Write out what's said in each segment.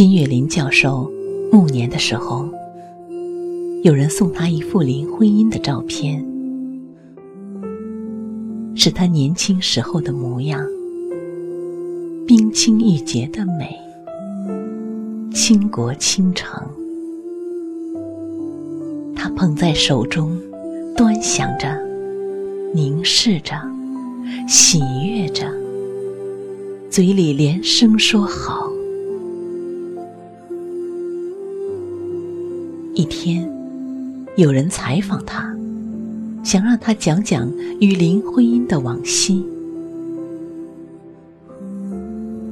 金岳霖教授暮年的时候，有人送他一幅林徽因的照片，是他年轻时候的模样，冰清玉洁的美，倾国倾城。他捧在手中，端详着，凝视着，喜悦着，嘴里连声说好。一天，有人采访他，想让他讲讲与林徽因的往昔。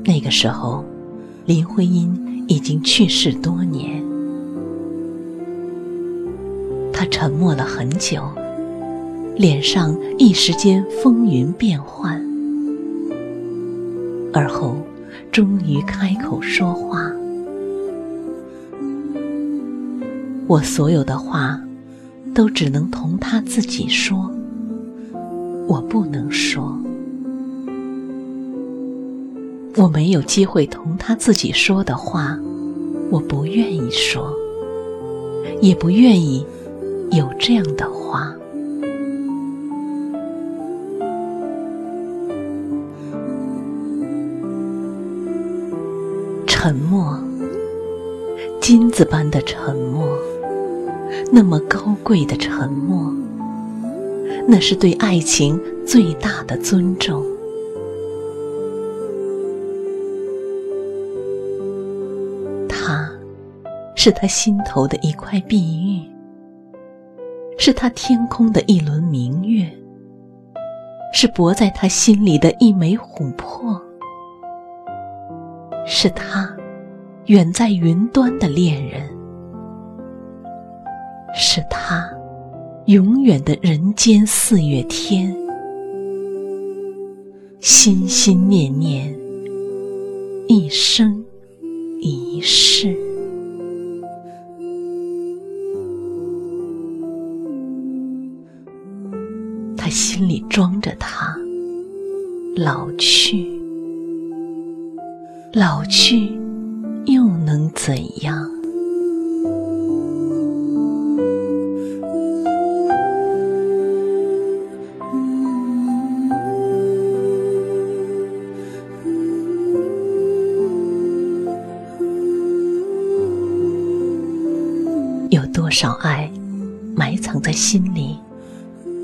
那个时候，林徽因已经去世多年。他沉默了很久，脸上一时间风云变幻，而后终于开口说话。我所有的话，都只能同他自己说，我不能说。我没有机会同他自己说的话，我不愿意说，也不愿意有这样的话。沉默，金子般的沉默。那么高贵的沉默，那是对爱情最大的尊重。他，是他心头的一块碧玉，是他天空的一轮明月，是泊在他心里的一枚琥珀，是他远在云端的恋人。是他，永远的人间四月天，心心念念，一生一世。他心里装着他，老去，老去，又能怎样？多少爱埋藏在心里，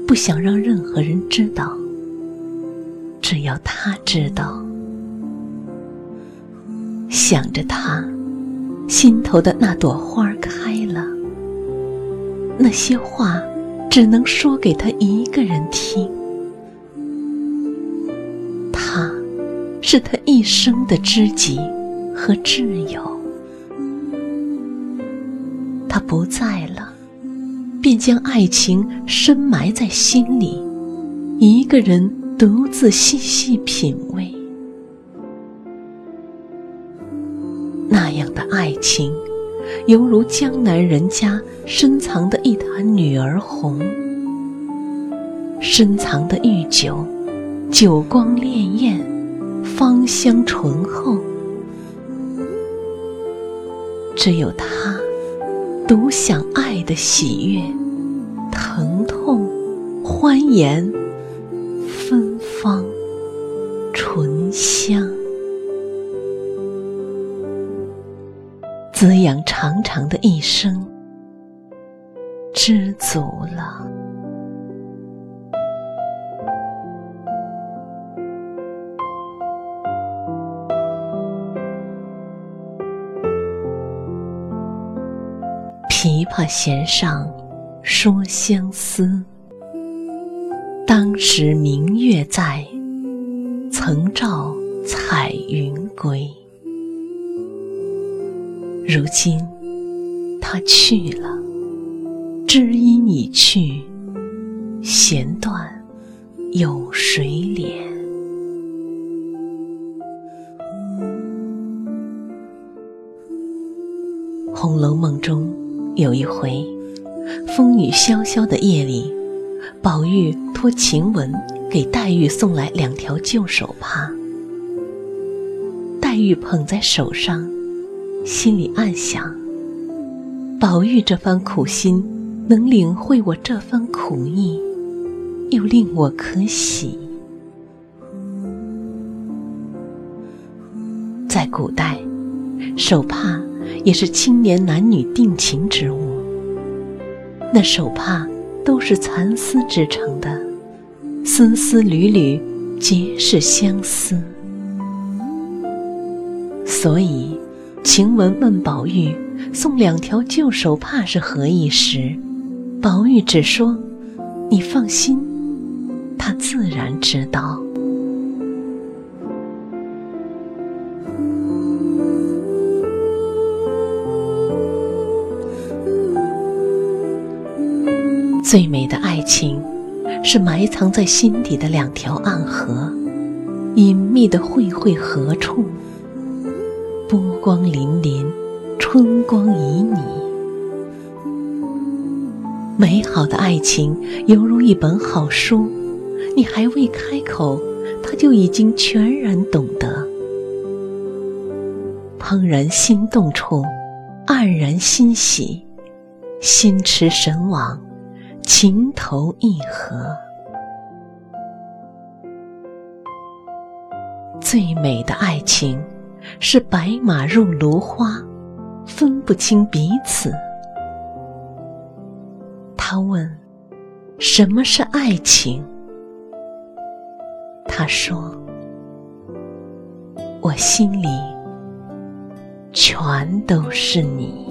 不想让任何人知道，只要他知道。想着他，心头的那朵花开了，那些话只能说给他一个人听。他，是他一生的知己和挚友。他不在了，便将爱情深埋在心里，一个人独自细细品味。那样的爱情，犹如江南人家深藏的一坛女儿红，深藏的玉酒，酒光潋滟，芳香醇厚，只有他。独享爱的喜悦，疼痛，欢颜，芬芳，醇香，滋养长长的一生，知足了。琵琶弦上说相思，当时明月在，曾照彩云归。如今他去了，知音已去，弦断有谁怜？《红楼梦》中。有一回，风雨潇潇的夜里，宝玉托晴雯给黛玉送来两条旧手帕。黛玉捧在手上，心里暗想：宝玉这番苦心，能领会我这番苦意，又令我可喜。在古代，手帕也是青年男女定情之物。那手帕都是蚕丝织成的，丝丝缕缕皆是相思。所以，晴雯问宝玉送两条旧手帕是何意时，宝玉只说：“你放心，他自然知道。”最美的爱情，是埋藏在心底的两条暗河，隐秘的汇汇何处？波光粼粼，春光旖旎。美好的爱情犹如一本好书，你还未开口，他就已经全然懂得。怦然心动处，黯然欣喜，心驰神往。情投意合，最美的爱情是白马入芦花，分不清彼此。他问：“什么是爱情？”他说：“我心里全都是你。”